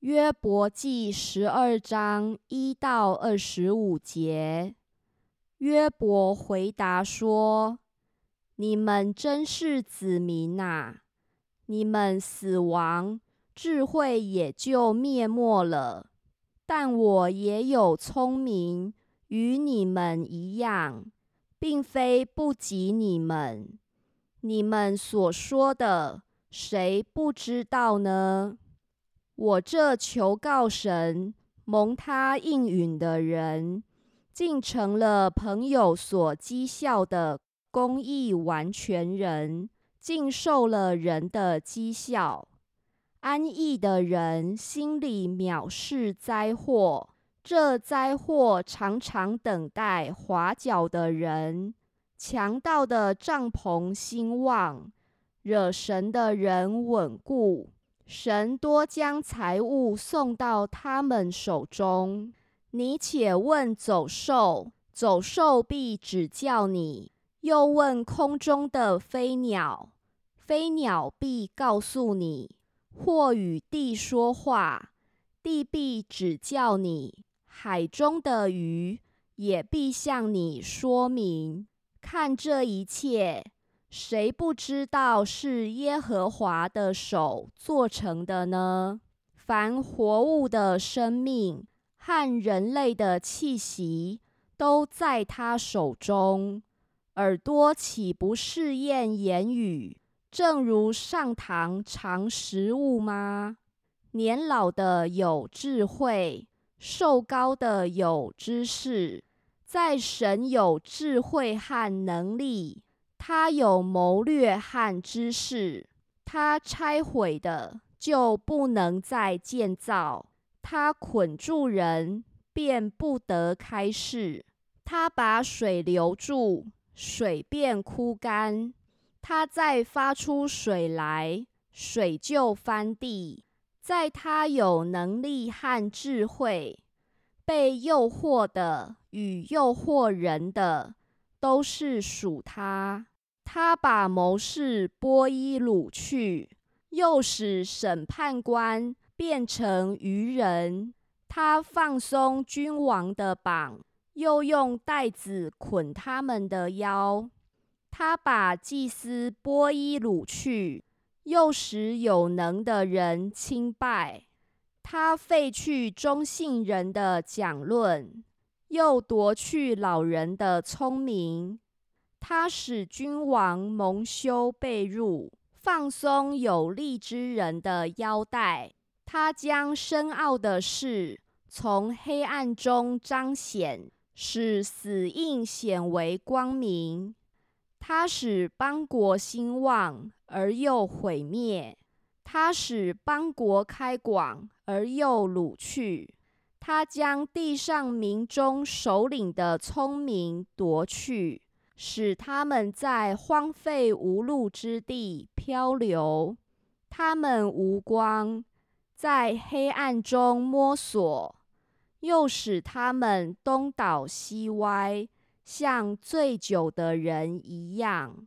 约伯记十二章一到二十五节，约伯回答说：“你们真是子民呐！你们死亡，智慧也就灭没了。但我也有聪明，与你们一样，并非不及你们。你们所说的，谁不知道呢？”我这求告神、蒙他应允的人，竟成了朋友所讥笑的公义完全人，竟受了人的讥笑。安逸的人心里藐视灾祸，这灾祸常常等待滑脚的人。强盗的帐篷兴旺，惹神的人稳固。神多将财物送到他们手中，你且问走兽，走兽必指教你；又问空中的飞鸟，飞鸟必告诉你；或与地说话，地必指教你；海中的鱼也必向你说明。看这一切。谁不知道是耶和华的手做成的呢？凡活物的生命和人类的气息都在他手中。耳朵岂不试验言语？正如上堂尝食物吗？年老的有智慧，瘦高的有知识，在神有智慧和能力。他有谋略和知识，他拆毁的就不能再建造；他捆住人，便不得开释；他把水留住，水便枯干；他再发出水来，水就翻地。在他有能力和智慧，被诱惑的与诱惑人的，都是属他。他把谋士波伊掳去，又使审判官变成愚人。他放松君王的绑，又用带子捆他们的腰。他把祭司波伊掳去，又使有能的人轻败。他废去中信人的讲论，又夺去老人的聪明。他使君王蒙羞被辱，放松有力之人的腰带。他将深奥的事从黑暗中彰显，使死印显为光明。他使邦国兴旺而又毁灭，他使邦国开广而又掳去。他将地上民中首领的聪明夺去。使他们在荒废无路之地漂流，他们无光，在黑暗中摸索，又使他们东倒西歪，像醉酒的人一样。